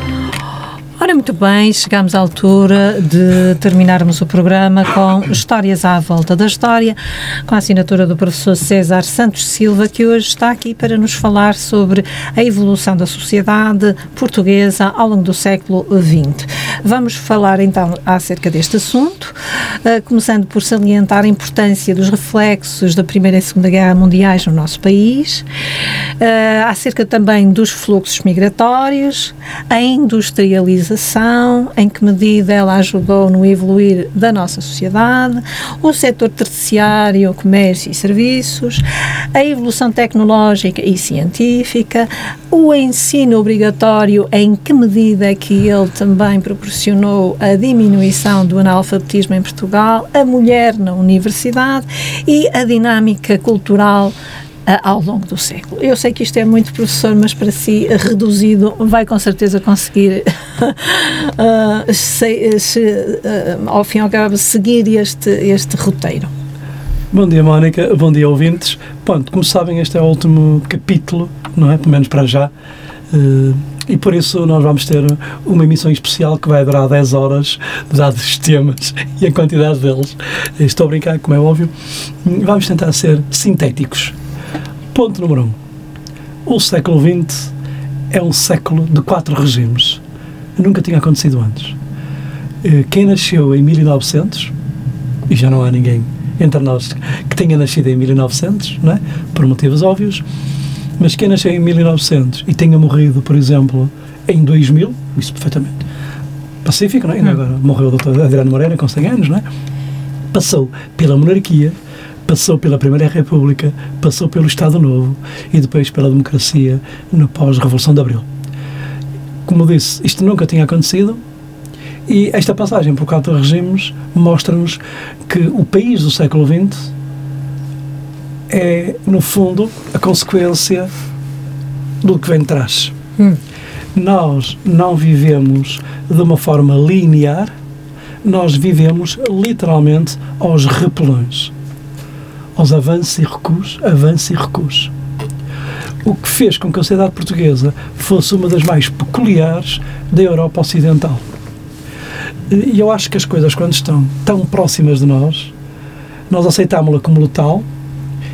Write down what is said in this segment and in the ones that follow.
Peace. Muito bem, chegamos à altura de terminarmos o programa com Histórias à Volta da História, com a assinatura do professor César Santos Silva, que hoje está aqui para nos falar sobre a evolução da sociedade portuguesa ao longo do século XX. Vamos falar então acerca deste assunto, uh, começando por salientar a importância dos reflexos da Primeira e Segunda Guerra Mundiais no nosso país, uh, acerca também dos fluxos migratórios, a industrialização, em que medida ela ajudou no evoluir da nossa sociedade, o setor terciário, comércio e serviços, a evolução tecnológica e científica, o ensino obrigatório, em que medida é que ele também proporcionou a diminuição do analfabetismo em Portugal, a mulher na universidade e a dinâmica cultural ao longo do século. Eu sei que isto é muito professor, mas para si, reduzido, vai com certeza conseguir, uh, se, se, uh, ao fim e ao cabo, seguir este, este roteiro. Bom dia, Mónica. Bom dia, ouvintes. Pronto, como sabem, este é o último capítulo, não é? Pelo menos para já. Uh, e por isso nós vamos ter uma emissão especial que vai durar 10 horas, dados os temas e a quantidade deles. Estou a brincar, como é óbvio. Vamos tentar ser sintéticos Ponto número um. O século XX é um século de quatro regimes. Nunca tinha acontecido antes. Eh, quem nasceu em 1900, e já não há ninguém entre nós que tenha nascido em 1900, não é? por motivos óbvios, mas quem nasceu em 1900 e tenha morrido, por exemplo, em 2000, isso perfeitamente pacífico, não é? E agora morreu o doutor Adriano Moreira com 100 anos, não é? Passou pela monarquia, passou pela Primeira República, passou pelo Estado Novo e depois pela democracia no pós-Revolução de Abril. Como disse, isto nunca tinha acontecido e esta passagem por quatro regimes mostra-nos que o país do século XX é, no fundo, a consequência do que vem de trás. Hum. Nós não vivemos de uma forma linear, nós vivemos literalmente aos repelões aos avanços e recuos, avanços e recuos. O que fez com que a sociedade portuguesa fosse uma das mais peculiares da Europa Ocidental. E eu acho que as coisas, quando estão tão próximas de nós, nós aceitámos-la como tal,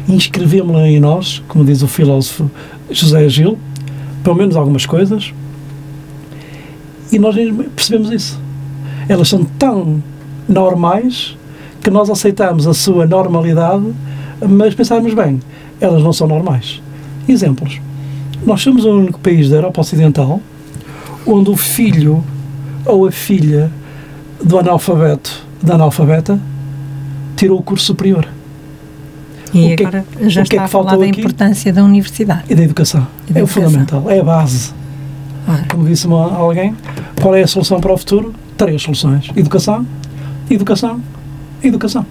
inscrevemos-la em nós, como diz o filósofo José Gil, pelo menos algumas coisas, e nós percebemos isso. Elas são tão normais que nós aceitamos a sua normalidade mas pensarmos bem, elas não são normais. Exemplos. Nós somos o único país da Europa Ocidental onde o filho ou a filha do analfabeto, da analfabeta, tirou o curso superior. E o que é agora é, já está é a falar da aqui? importância da universidade. E da educação. E da é educação. o fundamental, é a base. Ah. Como disse uma, alguém, qual é a solução para o futuro? Três soluções. Educação, educação, educação.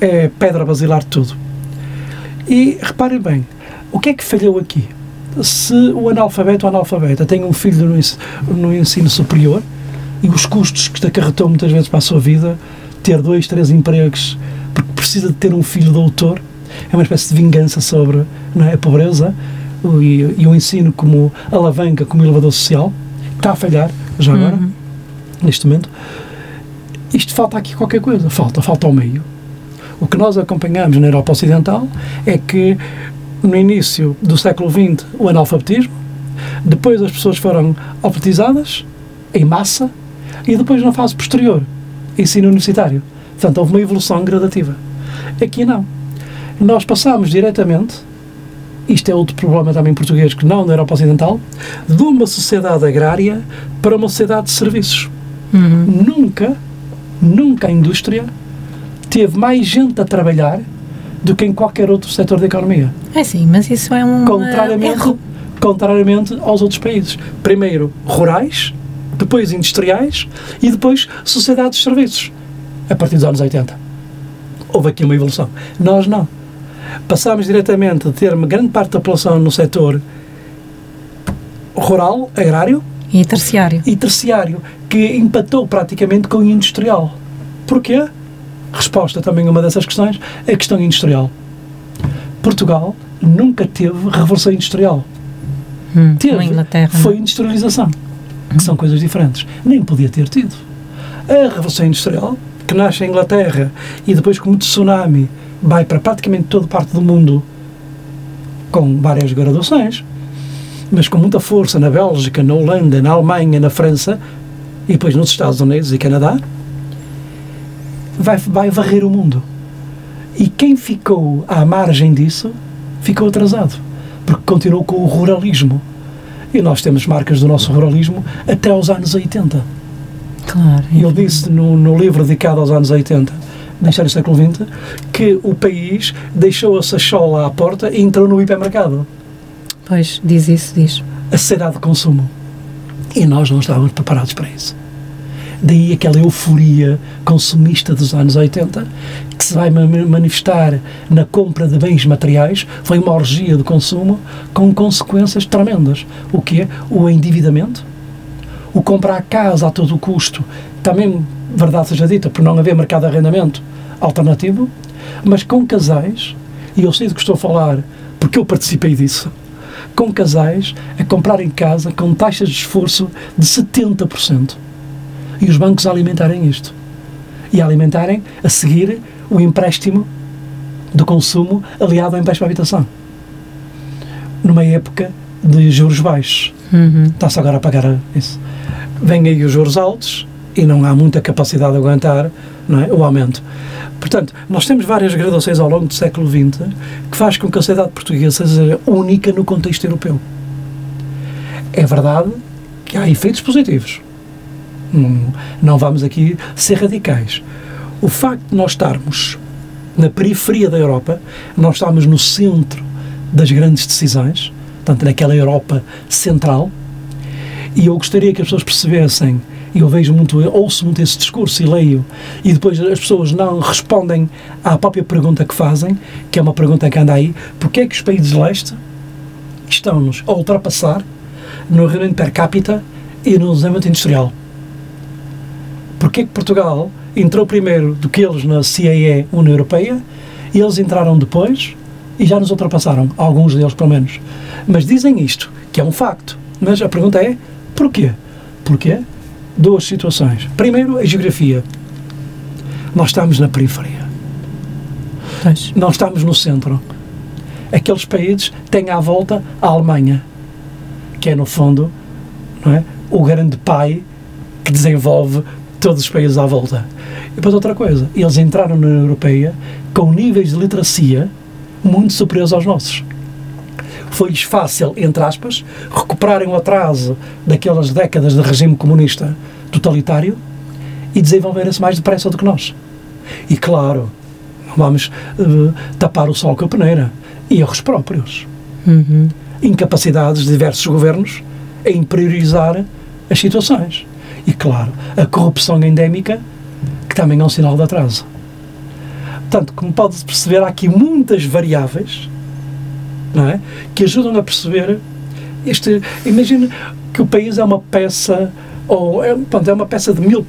É pedra basilar de tudo. E reparem bem, o que é que falhou aqui? Se o analfabeto ou analfabeta tem um filho no ensino, no ensino superior e os custos que acarretou muitas vezes para a sua vida, ter dois, três empregos, porque precisa de ter um filho doutor, é uma espécie de vingança sobre é, a pobreza e, e, o ensino como alavanca, como elevador social, está a falhar, já agora, uhum. neste momento. Isto falta aqui qualquer coisa, falta, falta ao meio o que nós acompanhamos na Europa Ocidental é que no início do século XX o analfabetismo, depois as pessoas foram alfabetizadas em massa e depois na fase posterior, ensino universitário. Portanto, houve uma evolução gradativa. Aqui não. Nós passamos diretamente, isto é outro problema também português que não na Europa Ocidental, de uma sociedade agrária para uma sociedade de serviços. Uhum. Nunca, nunca a indústria teve mais gente a trabalhar do que em qualquer outro setor da economia. É sim, mas isso é um contrariamente, erro. contrariamente aos outros países. Primeiro rurais, depois industriais e depois sociedades de serviços, a partir dos anos 80. Houve aqui uma evolução. Nós não. Passámos diretamente de ter uma grande parte da população no setor rural, agrário e terciário. E terciário, que empatou praticamente com o industrial. Porquê? Resposta também a uma dessas questões é a questão industrial. Portugal nunca teve revolução industrial. Hum, teve, Inglaterra, foi industrialização. que são coisas diferentes. Nem podia ter tido. A Revolução Industrial, que nasce em Inglaterra e depois, como tsunami, vai para praticamente toda parte do mundo com várias graduações, mas com muita força na Bélgica, na Holanda, na Alemanha, na França e depois nos Estados Unidos e Canadá, vai, vai varrer o mundo. E quem ficou à margem disso ficou atrasado, porque continuou com o ruralismo. E nós temos marcas do nosso ruralismo até aos anos 80. Claro. E ele disse no, no livro dedicado aos anos 80, deixar o século XX, que o país deixou a sachola à porta e entrou no hipermercado. Pois, diz isso, diz. A sociedade de consumo. E nós não estávamos preparados para isso. Daí aquela euforia consumista dos anos 80, que se vai manifestar na compra de bens materiais, foi uma orgia de consumo com consequências tremendas. O que é? O endividamento, o comprar casa a todo o custo, também, verdade seja dita, por não haver mercado de arrendamento alternativo, mas com casais, e eu sei do que estou a falar porque eu participei disso, com casais a comprarem casa com taxas de esforço de 70% e os bancos a alimentarem isto. E a alimentarem, a seguir, o empréstimo do consumo aliado ao empréstimo à habitação. Numa época de juros baixos. Uhum. Está-se agora a pagar isso. Vêm aí os juros altos e não há muita capacidade de aguentar é, o aumento. Portanto, nós temos várias graduações ao longo do século XX que faz com que a sociedade portuguesa seja única no contexto europeu. É verdade que há efeitos positivos. Não, vamos aqui ser radicais. O facto de nós estarmos na periferia da Europa, nós estamos no centro das grandes decisões, portanto, naquela Europa central, e eu gostaria que as pessoas percebessem, e eu vejo muito, eu ouço muito esse discurso e leio, e depois as pessoas não respondem à própria pergunta que fazem, que é uma pergunta que anda aí, porque é que os países de leste estão-nos a ultrapassar no rendimento per capita e no desenvolvimento industrial? Porquê que Portugal entrou primeiro do que eles na CAE, União Europeia, e eles entraram depois e já nos ultrapassaram, alguns deles pelo menos. Mas dizem isto, que é um facto. Mas a pergunta é, porquê? Porquê? Duas situações. Primeiro, a geografia. Nós estamos na periferia. Pois. Nós estamos no centro. Aqueles países têm à volta a Alemanha, que é, no fundo, não é, o grande pai que desenvolve todos os países à volta. E depois outra coisa, eles entraram na União Europeia com níveis de literacia muito superiores aos nossos. Foi-lhes fácil, entre aspas, recuperarem o atraso daquelas décadas de regime comunista totalitário e desenvolverem-se mais depressa do que nós. E claro, vamos uh, tapar o sol com a peneira. Erros próprios. Uhum. Incapacidades de diversos governos em priorizar as situações. E, claro, a corrupção endémica, que também é um sinal de atraso. Portanto, como pode-se perceber, há aqui muitas variáveis é? que ajudam a perceber este. Imagina que o país é uma peça, ou é, pronto, é uma peça de mil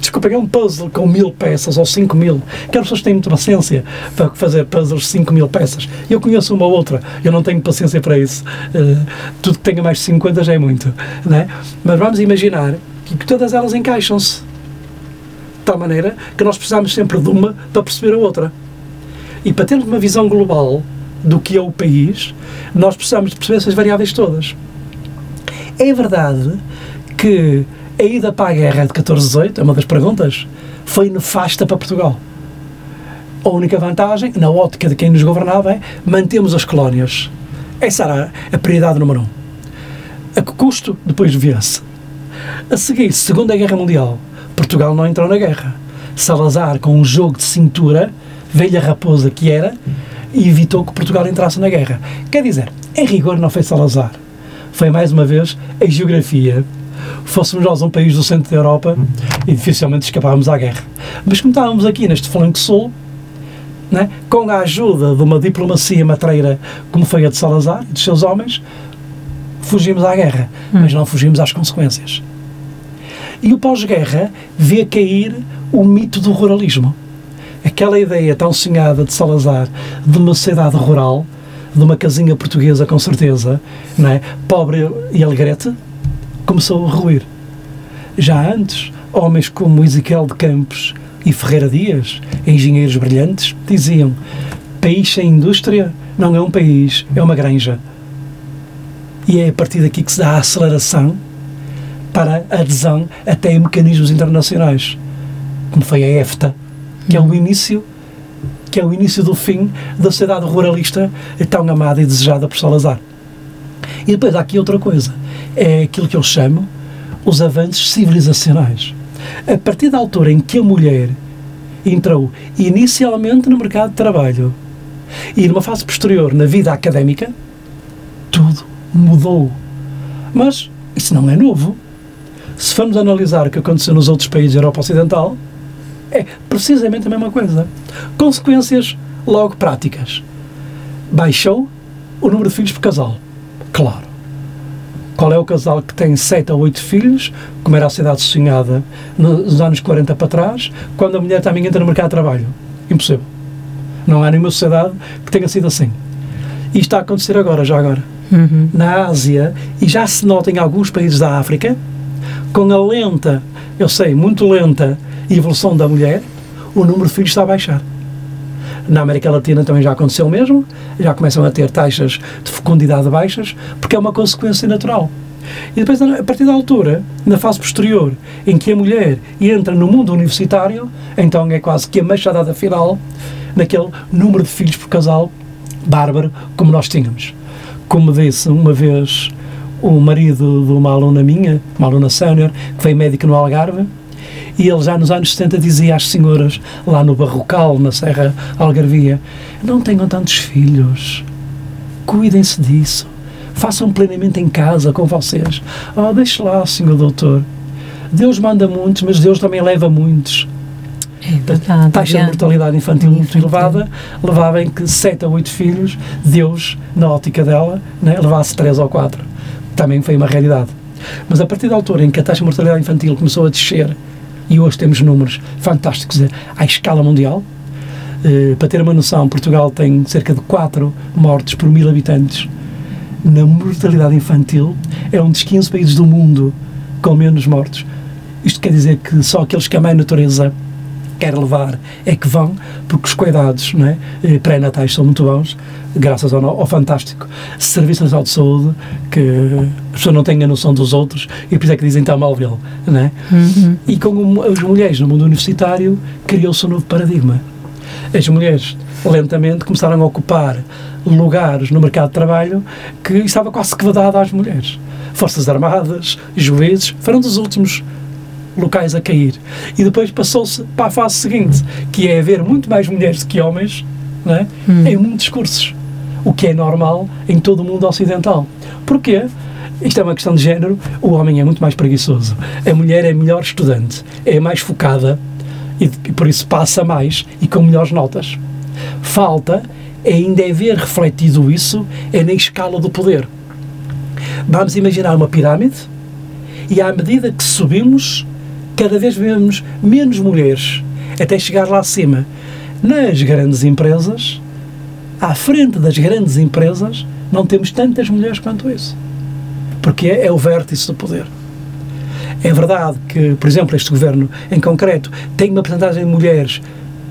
desculpa, é um puzzle com mil peças ou cinco mil. Que as pessoas têm muita paciência para fazer puzzles de cinco mil peças. Eu conheço uma outra, eu não tenho paciência para isso. Uh, tudo que tenha mais de 50 já é muito. Não é? Mas vamos imaginar que todas elas encaixam-se. De tal maneira que nós precisamos sempre de uma para perceber a outra. E para termos uma visão global do que é o país, nós precisamos de perceber essas variáveis todas. É verdade que a ida para a guerra de 1418, é uma das perguntas, foi nefasta para Portugal. A única vantagem, na ótica de quem nos governava, é mantemos as colónias. Essa era a prioridade número um. A que custo? Depois via-se. A seguir, Segunda Guerra Mundial, Portugal não entrou na guerra. Salazar, com um jogo de cintura, velha raposa que era, evitou que Portugal entrasse na guerra. Quer dizer, em rigor não foi Salazar. Foi mais uma vez a geografia. Fôssemos nós um país do centro da Europa e dificilmente escapávamos à guerra. Mas como estávamos aqui neste flanco sul, né, com a ajuda de uma diplomacia matreira como foi a de Salazar e dos seus homens, fugimos à guerra, hum. mas não fugimos às consequências. E o pós-guerra vê cair o mito do ruralismo. Aquela ideia tão sonhada de Salazar de uma sociedade rural, de uma casinha portuguesa com certeza, não é? pobre e alegrete, começou a ruir. Já antes, homens como Ezequiel de Campos e Ferreira Dias, engenheiros brilhantes, diziam: país sem indústria não é um país, é uma granja. E é a partir daqui que se dá a aceleração para a adesão até em mecanismos internacionais, como foi a EFTA, que é o início que é o início do fim da sociedade ruralista tão amada e desejada por Salazar. E depois há aqui outra coisa, é aquilo que eu chamo os avanços civilizacionais. A partir da altura em que a mulher entrou inicialmente no mercado de trabalho e numa fase posterior na vida académica, tudo mudou. Mas isso não é novo. Se formos analisar o que aconteceu nos outros países da Europa Ocidental, é precisamente a mesma coisa. Consequências logo práticas. Baixou o número de filhos por casal. Claro. Qual é o casal que tem 7 ou 8 filhos, como era a cidade sonhada nos anos 40 para trás, quando a mulher também entra no mercado de trabalho? Impossível. Não há nenhuma sociedade que tenha sido assim. E está a acontecer agora, já agora. Uhum. Na Ásia, e já se nota em alguns países da África, com a lenta, eu sei, muito lenta evolução da mulher, o número de filhos está a baixar. Na América Latina também já aconteceu o mesmo, já começam a ter taxas de fecundidade baixas, porque é uma consequência natural. E depois, a partir da altura, na fase posterior, em que a mulher entra no mundo universitário, então é quase que a machadada final naquele número de filhos por casal bárbaro como nós tínhamos. Como disse uma vez o marido de uma aluna minha, uma aluna sénior, que foi médica no Algarve, e ele já nos anos 70 dizia às senhoras, lá no Barrocal, na Serra Algarvia, não tenham tantos filhos, cuidem-se disso, façam plenamente em casa com vocês. Oh, deixe lá, senhor doutor. Deus manda muitos, mas Deus também leva muitos. É taxa de mortalidade infantil, muito elevada, levava em que 7 a 8 filhos, Deus, na ótica dela, né, levasse 3 ou 4. Também foi uma realidade. Mas a partir da altura em que a taxa de mortalidade infantil começou a descer e hoje temos números fantásticos à escala mundial. Uh, para ter uma noção, Portugal tem cerca de 4 mortes por mil habitantes na mortalidade infantil. É um dos 15 países do mundo com menos mortes. Isto quer dizer que só aqueles que a mãe natureza quer levar é que vão, porque os cuidados é, eh, pré-natais são muito bons, graças ao, ao, fantástico Serviço Nacional de Saúde, que a pessoa não tem a noção dos outros e por isso é que dizem está mal vê-lo. É? Uhum. E com as mulheres no mundo universitário, criou-se um novo paradigma. As mulheres lentamente começaram a ocupar lugares no mercado de trabalho que estava quase que vedado às mulheres. Forças Armadas, juízes, foram dos últimos locais a cair. E depois passou-se para a fase seguinte, que é haver muito mais mulheres do que homens é? hum. em muitos cursos, o que é normal em todo o mundo ocidental. Porquê? Isto é uma questão de género, o homem é muito mais preguiçoso, a mulher é melhor estudante, é mais focada e, e por isso passa mais e com melhores notas. Falta ainda é ver refletido isso é na escala do poder. Vamos imaginar uma pirâmide e à medida que subimos, cada vez vemos menos mulheres até chegar lá acima. Nas grandes empresas, à frente das grandes empresas, não temos tantas mulheres quanto isso. Porque é, é o vértice do poder. É verdade que, por exemplo, este governo em concreto tem uma porcentagem de mulheres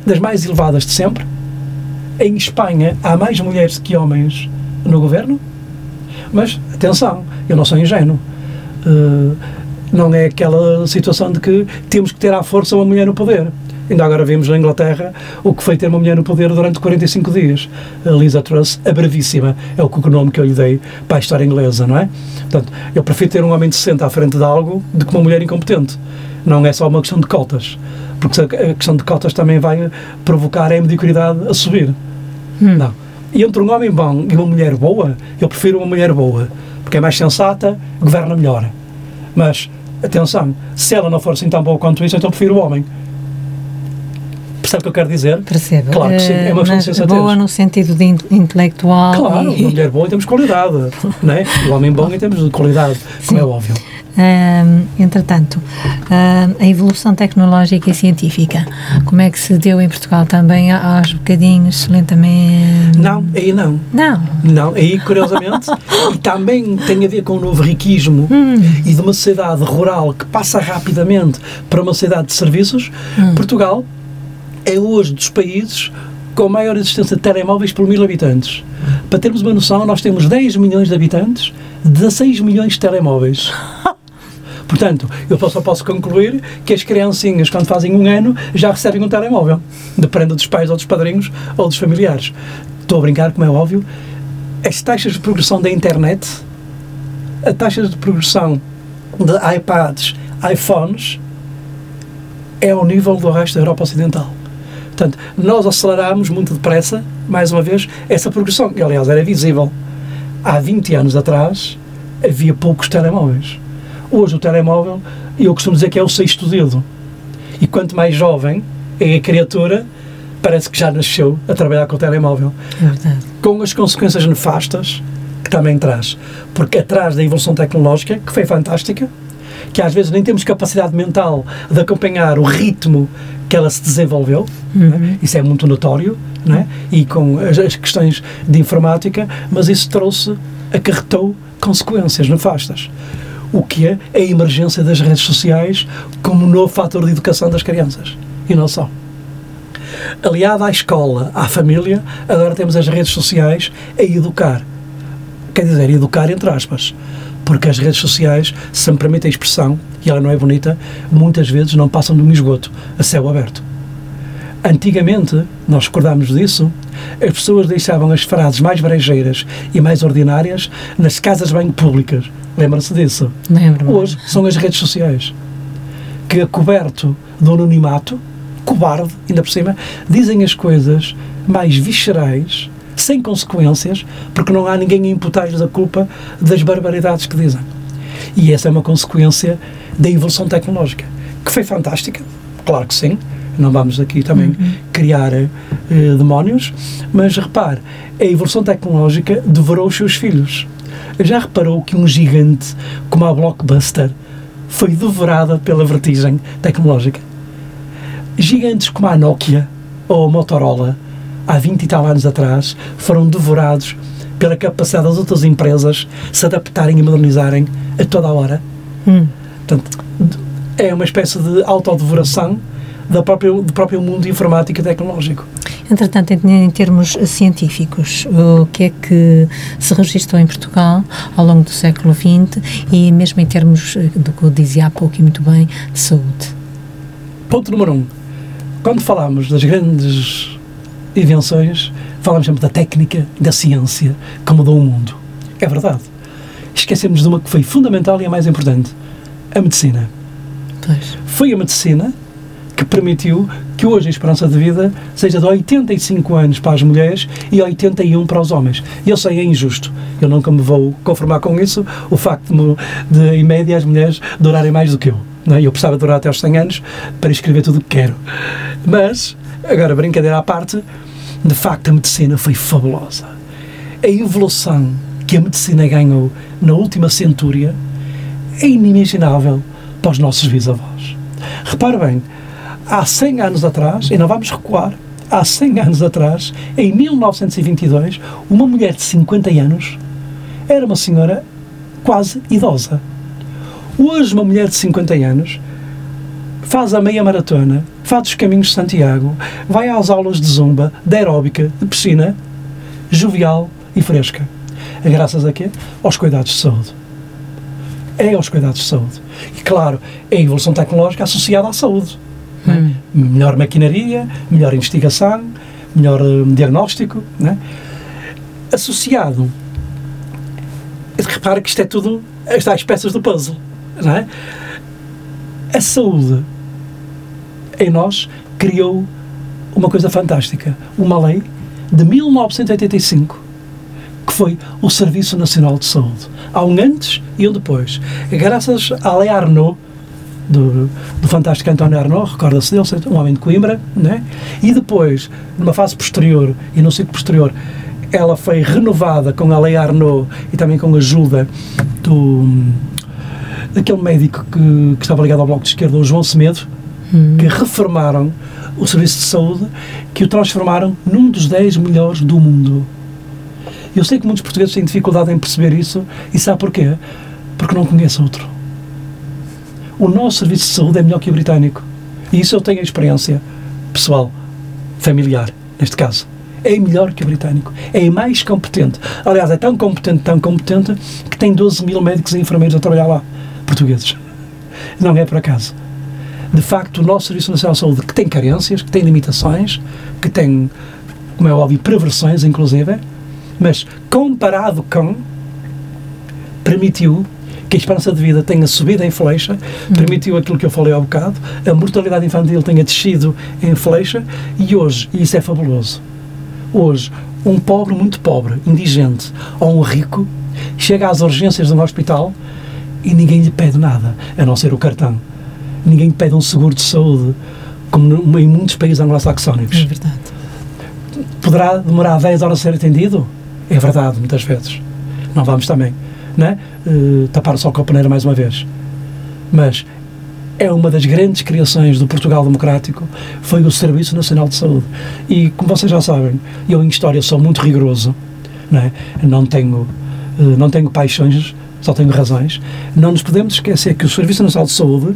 das mais elevadas de sempre. Em Espanha há mais mulheres que homens no governo. Mas, atenção, eu não sou ingênuo. Uh, não é aquela situação de que temos que ter à força uma mulher no poder. Ainda agora vimos na Inglaterra o que foi ter uma mulher no poder durante 45 dias. A Lisa Truss, a bravíssima, é o nome que eu lhe dei para a história inglesa, não é? Portanto, eu prefiro ter um homem decente à frente de algo do que uma mulher incompetente. Não é só uma questão de cotas, porque a questão de cotas também vai provocar a mediocridade a subir. Hum. Não. E entre um homem bom e uma mulher boa, eu prefiro uma mulher boa, porque é mais sensata, governa melhor. Mas Atenção, se ela não for assim tão boa quanto isso, então prefiro o homem. Percebe o que eu quero dizer? Percebo. Claro que sim, é uma questão de sensatez. boa no sentido de intelectual. Claro, e... mulher boa em termos de qualidade, não é? O homem bom em termos de qualidade, como é óbvio. Uh, entretanto, uh, a evolução tecnológica e científica, como é que se deu em Portugal também aos bocadinhos, lentamente? Não, aí não. Não? Não, aí curiosamente, e também tem a ver com o novo riquismo hum. e de uma sociedade rural que passa rapidamente para uma sociedade de serviços, hum. Portugal é hoje dos países com maior existência de telemóveis por mil habitantes. Para termos uma noção, nós temos 10 milhões de habitantes, 16 milhões de telemóveis. Portanto, eu só posso concluir que as criancinhas, quando fazem um ano, já recebem um telemóvel. Depende dos pais ou dos padrinhos ou dos familiares. Estou a brincar, como é óbvio. As taxas de progressão da internet, a taxa de progressão de iPads, iPhones, é ao nível do resto da Europa Ocidental. Portanto, nós aceleramos muito depressa, mais uma vez, essa progressão, que aliás era visível. Há 20 anos atrás havia poucos telemóveis. Hoje o telemóvel, eu costumo dizer que é o sexto dedo. E quanto mais jovem é a criatura, parece que já nasceu a trabalhar com o telemóvel. É verdade. Com as consequências nefastas que também traz. Porque atrás da evolução tecnológica, que foi fantástica, que às vezes nem temos capacidade mental de acompanhar o ritmo que ela se desenvolveu, uhum. né? isso é muito notório, né? e com as, as, questões de informática, mas isso trouxe, acarretou consequências nefastas. O que é a emergência das redes sociais como novo fator de educação das crianças. E não só. Aliado à escola, à família, agora temos as redes sociais a educar. Quer dizer, educar entre aspas porque as redes sociais, se me permite a expressão, e ela não é bonita, muitas vezes não passam de um esgoto a céu aberto. Antigamente, nós recordámos disso, as pessoas deixavam as frases mais brejeiras e mais ordinárias nas casas de banho públicas. Lembra-se disso? Lembro. Hoje são as redes sociais que, coberto do anonimato, cobarde, ainda por cima, dizem as coisas mais viscerais sem consequências, porque não há ninguém a imputar-lhes a culpa das barbaridades que dizem. E essa é uma consequência da evolução tecnológica, que foi fantástica, claro que sim, não vamos aqui também uhum. criar uh, demónios, mas repare, a evolução tecnológica devorou os seus filhos. Já reparou que um gigante como a Blockbuster foi devorada pela vertigem tecnológica? Gigantes como a Nokia ou a Motorola há 20 e tal anos atrás, foram devorados pela capacidade das outras empresas se adaptarem e modernizarem a toda a hora. Hum. Portanto, é uma espécie de autodevoração da própria, do próprio mundo informático e tecnológico. Entretanto, em, em, termos científicos, o que é que se registrou em Portugal ao longo do século XX e mesmo em termos eh, do que eu dizia há pouco e muito bem, de saúde? Ponto número um. Quando falamos das grandes invenções, falamos sempre da técnica, da ciência, que mudou o mundo. É verdade. Esquecemos de uma que foi fundamental e a mais importante: a medicina. Pois. Foi a medicina que permitiu que hoje a esperança de vida seja de 85 anos para as mulheres e 81 para os homens. Eu sei, é injusto. Eu nunca me vou conformar com isso, o facto de, de em média, as mulheres durarem mais do que eu. Não é? Eu precisava durar até aos 100 anos para escrever tudo o que quero. Mas, agora, brincadeira à parte, de facto, a medicina foi fabulosa. A evolução que a medicina ganhou na última centúria é inimaginável para os nossos bisavós. Repare bem, há 100 anos atrás, e não vamos recuar, há 100 anos atrás, em 1922, uma mulher de 50 anos era uma senhora quase idosa. Hoje, uma mulher de 50 anos faz a meia maratona, faz os caminhos de Santiago, vai às aulas de zumba, de aeróbica, de piscina, jovial e fresca. É graças a quê? Aos cuidados de saúde. É aos cuidados de saúde. E claro, é a evolução tecnológica associada à saúde. É? Hum. Melhor maquinaria, melhor investigação, melhor uh, diagnóstico. Né? Associado. Repara que isto é tudo as peças do puzzle. Não é? A saúde em nós criou uma coisa fantástica, uma lei de 1985 que foi o Serviço Nacional de Saúde. Há um antes e um depois. Graças à lei Arnaud, do, do fantástico António Arnaud, recorda-se dele, um homem de Coimbra, né? e depois, numa fase posterior e no ciclo posterior, ela foi renovada com a lei Arnaud e também com a ajuda do daquele médico que, que, estava ligado ao Bloco de Esquerda, o João Semedo, hum. que reformaram o serviço de saúde, que o transformaram num dos 10 melhores do mundo. Eu sei que muitos portugueses têm dificuldade em perceber isso, e sabe porquê? Porque não conhecem outro. O nosso serviço de saúde é melhor que o britânico. E isso eu tenho a experiência pessoal, familiar, neste caso. É melhor que o britânico. É mais competente. Aliás, é tão competente, tão competente, que tem 12 mil médicos e enfermeiros a trabalhar lá, portugueses. Não é por acaso. De facto, o nosso Serviço Nacional de Saúde, que tem carências, que tem limitações, que tem, como é óbvio, perversões, inclusive, mas comparado com, permitiu que a esperança de vida tenha subido em flecha, hum. permitiu aquilo que eu falei há bocado, a mortalidade infantil tenha descido em flecha e hoje, e isso é fabuloso, hoje, um pobre muito pobre, indigente, ou um rico, chega às urgências de um hospital e ninguém lhe pede nada, a não ser o cartão. Ninguém lhe pede um seguro de saúde, como em muitos países anglo-saxónicos. É verdade. Poderá demorar 10 horas a ser atendido? É verdade, muitas vezes. Não vamos também né? Uh, tapar só com a peneira mais uma vez. Mas é uma das grandes criações do Portugal Democrático foi o Serviço Nacional de Saúde. E, como vocês já sabem, eu em História sou muito rigoroso, né? não tenho, uh, não tenho paixões, só tenho razões. Não nos podemos esquecer que o Serviço Nacional de Saúde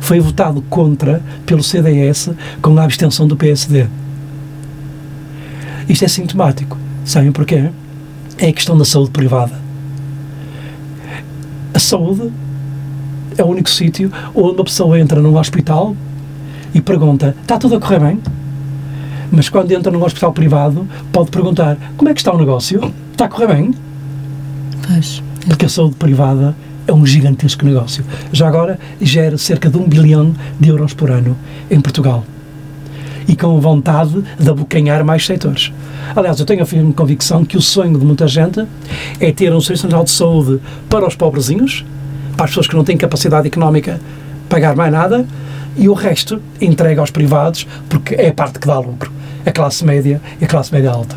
foi votado contra pelo CDS com a abstenção do PSD. Isto é sintomático. Sabem porquê? É a questão da saúde privada saúde é o único sítio onde uma pessoa entra num hospital e pergunta: está tudo a correr bem? Mas quando entra num hospital privado, pode perguntar: como é que está o negócio? Está a correr bem? Pois. Porque a saúde privada é um gigantesco negócio. Já agora gera cerca de um bilhão de euros por ano em Portugal. E com vontade de abocanhar mais setores. Aliás, eu tenho a firme convicção que o sonho de muita gente é ter um Serviço Nacional de Saúde para os pobrezinhos, para as pessoas que não têm capacidade económica pagar mais nada, e o resto entrega aos privados, porque é a parte que dá lucro. A classe média e a classe média alta.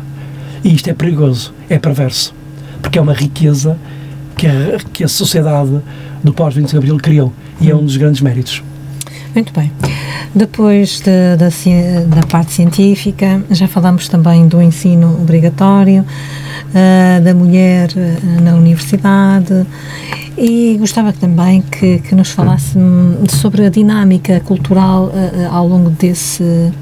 E isto é perigoso, é perverso, porque é uma riqueza que a, que a sociedade do pós-25 de Abril criou, e é um dos grandes méritos. Muito bem. Depois de, da, da parte científica, já falamos também do ensino obrigatório, uh, da mulher uh, na universidade e gostava também que, que nos falasse sobre a dinâmica cultural uh, ao longo desse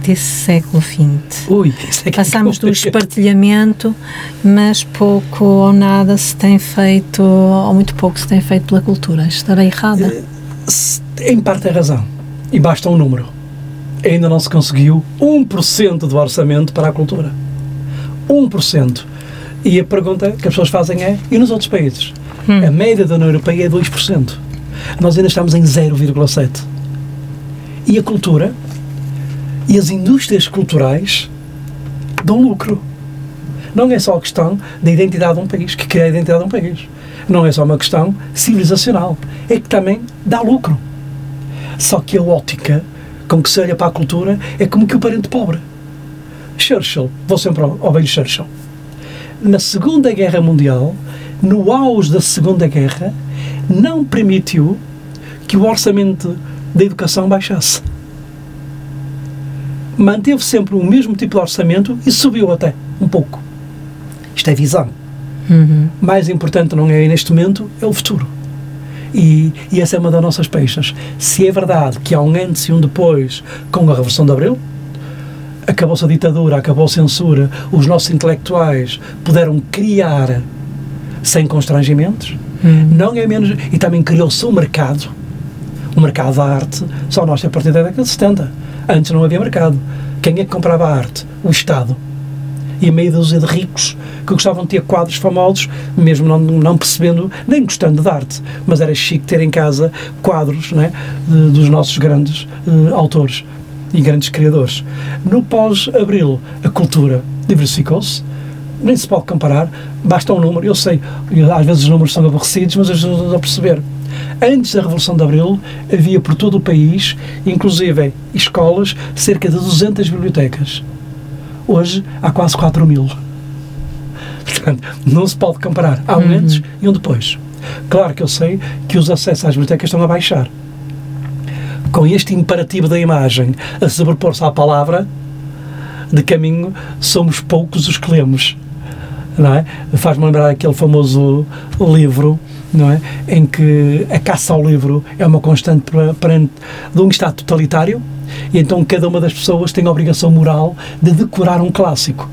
desse século XX. Ui, é Passamos do espartilhamento, mas pouco ou nada se tem feito, ou muito pouco se tem feito pela cultura. Estarei errada? Em parte é razão. E basta um número. Ainda não se conseguiu 1% do orçamento para a cultura. 1%. E a pergunta que as pessoas fazem é: e nos outros países? Hum. A média da União Europeia é 2%. Nós ainda estamos em 0,7%. E a cultura e as indústrias culturais dão lucro. Não é só a questão da identidade de um país, que cria a identidade de um país não é só uma questão civilizacional, é que também dá lucro. Só que a ótica com que se olha para a cultura é como que o parente pobre. Churchill, vou sempre ao, ao velho Churchill. Na Segunda Guerra Mundial, no auge da Segunda Guerra, não permitiu que o orçamento da educação baixasse. Manteve sempre o mesmo tipo de orçamento e subiu até um pouco. Isto é visão. Uhum. Mais importante não é neste momento, é o futuro. E, e, essa é uma das nossas peixes. Se é verdade que há um antes e um depois com a Revolução de Abril, acabou-se a ditadura, acabou a censura, os nossos intelectuais puderam criar sem constrangimentos, uhum. não é menos. E também criou-se um mercado, o mercado da arte, só nós a partir da década de 70. Antes não havia mercado. Quem é que comprava a arte? O Estado e meia dúzia de ricos que gostavam de ter quadros famosos, mesmo não, não percebendo, nem gostando de arte, mas era chique ter em casa quadros né, de, dos nossos grandes uh, autores e grandes criadores. No pós-abril, a cultura diversificou-se, nem se pode comparar, basta um número, eu sei, às vezes os números são aborrecidos, mas ajuda a perceber. Antes da Revolução de Abril, havia por todo o país, inclusive escolas, cerca de 200 bibliotecas. Hoje há quase 4 mil. Portanto, não se pode comparar. Há um uhum. antes e um depois. Claro que eu sei que os acessos às bibliotecas estão a baixar. Com este imperativo da imagem a sobrepor-se à palavra, de caminho, somos poucos os que lemos. Não é? Faz-me lembrar aquele famoso livro não é? em que a caça ao livro é uma constante perante de um Estado totalitário e então cada uma das pessoas tem a obrigação moral de decorar um clássico,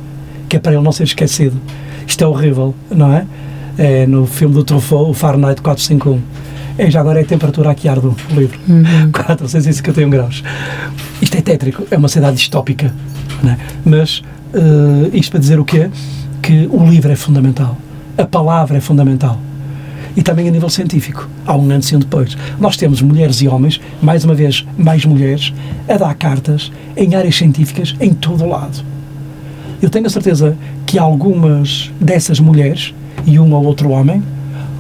que é para ele não ser esquecido. Isto é horrível, não é? é no filme do Truffaut, o Fahrenheit 451. É, já agora é a temperatura aqui ardo o livro. Uhum. 451 graus. Isto é tétrico, é uma cidade distópica. É? Mas uh, isto para dizer o quê? Que o livro é fundamental. A palavra é fundamental e também a nível científico. Há um antes e um depois. Nós temos mulheres e homens, mais uma vez, mais mulheres, a dar cartas em áreas científicas em todo o lado. Eu tenho a certeza que algumas dessas mulheres, e um ou outro homem,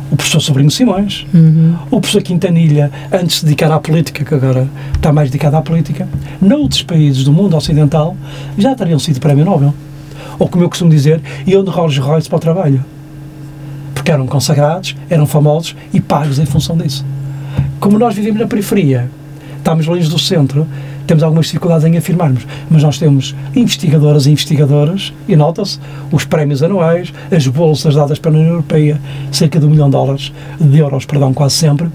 o professor Sobrinho Simões, uhum. o professor Quintanilha, antes de se dedicar à política, que agora está mais dedicado à política, noutros países do mundo ocidental já teriam sido prémio Nobel. Ou, como eu costumo dizer, iam de Rolls Royce para o trabalho porque eram consagrados, eram famosos e pagos em função disso. Como nós vivemos na periferia, estamos longe do centro, temos algumas dificuldades em afirmarmos, mas nós temos investigadoras e investigadoras, e nota-se, os prémios anuais, as bolsas dadas pela União Europeia, cerca de um milhão de dólares, de euros, perdão, quase sempre,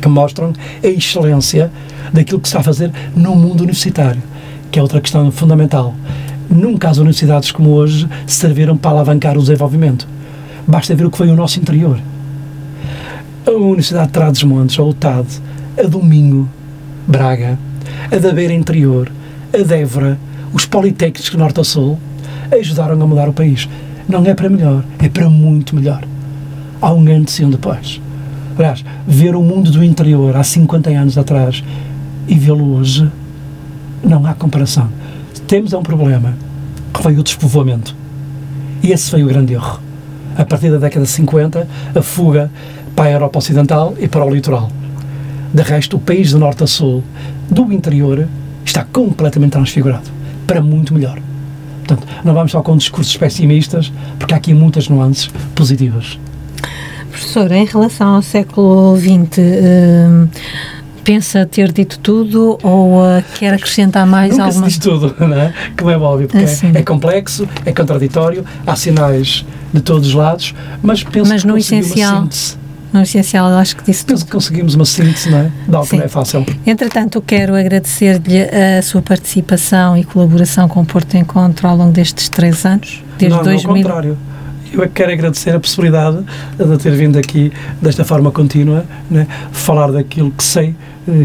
que mostram a excelência daquilo que se está a fazer no mundo universitário, que é outra questão fundamental. Nunca as universidades como hoje serviram para alavancar o desenvolvimento Basta ver o que foi o nosso interior. A Universidade de Trás-os-Montes, a UTAD, a Domingo, Braga, a da Beira Interior, a Débora, os Politécnicos de Norte a Sul, ajudaram a mudar o país. Não é para melhor, é para muito melhor. Há um antes e um depois. Aliás, ver o mundo do interior há 50 anos atrás e vê-lo hoje, não há comparação. Temos é um problema, que foi o despovoamento. E esse foi o grande erro a partir da década de 50, a fuga para a Europa Ocidental e para o litoral. De resto, o país de norte a sul, do interior, está completamente transfigurado, para muito melhor. Portanto, não vamos só com discursos pessimistas, porque há aqui muitas nuances positivas. Professor, em relação ao século XX, uh, pensa ter dito tudo ou uh, quer acrescentar mais Nunca alguma? Diz tudo, não é? Como é óbvio, porque assim. é, é, complexo, é contraditório, há sinais de todos os lados, mas penso mas que no essencial, no essencial, acho que disse Penso tudo. que conseguimos uma síntese, não é? De algo que não é fácil. Entretanto, quero agradecer-lhe a sua participação e colaboração com o Porto Encontro ao longo destes três anos, desde não, 2000. Ao contrário eu é que quero agradecer a possibilidade de ter vindo aqui desta forma contínua, né, falar daquilo que sei,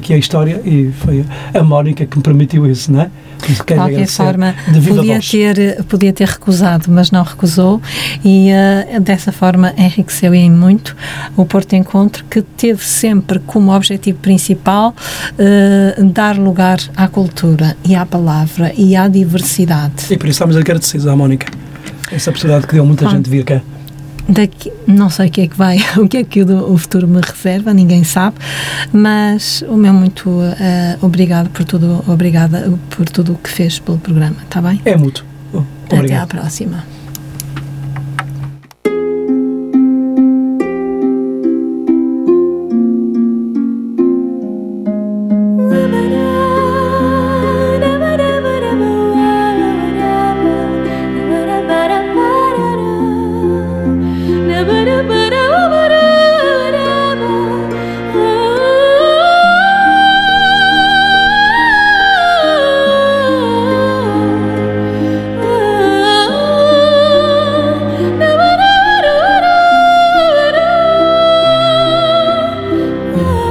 que é a história, e foi a Mónica que me permitiu isso, não é? De qualquer forma, podia ter, podia ter recusado, mas não recusou, e uh, dessa forma enriqueceu em muito o Porto Encontro, que teve sempre como objetivo principal uh, dar lugar à cultura e à palavra e à diversidade. E por isso estamos agradecidos à Mónica essa possibilidade que deu muita gente vir cá. Daqui, não sei o que é que vai, o que é que o, o futuro me reserva, ninguém sabe, mas o meu muito uh, obrigado por tudo, obrigada por tudo o que fez pelo programa, está bem? É muito. Até à próxima.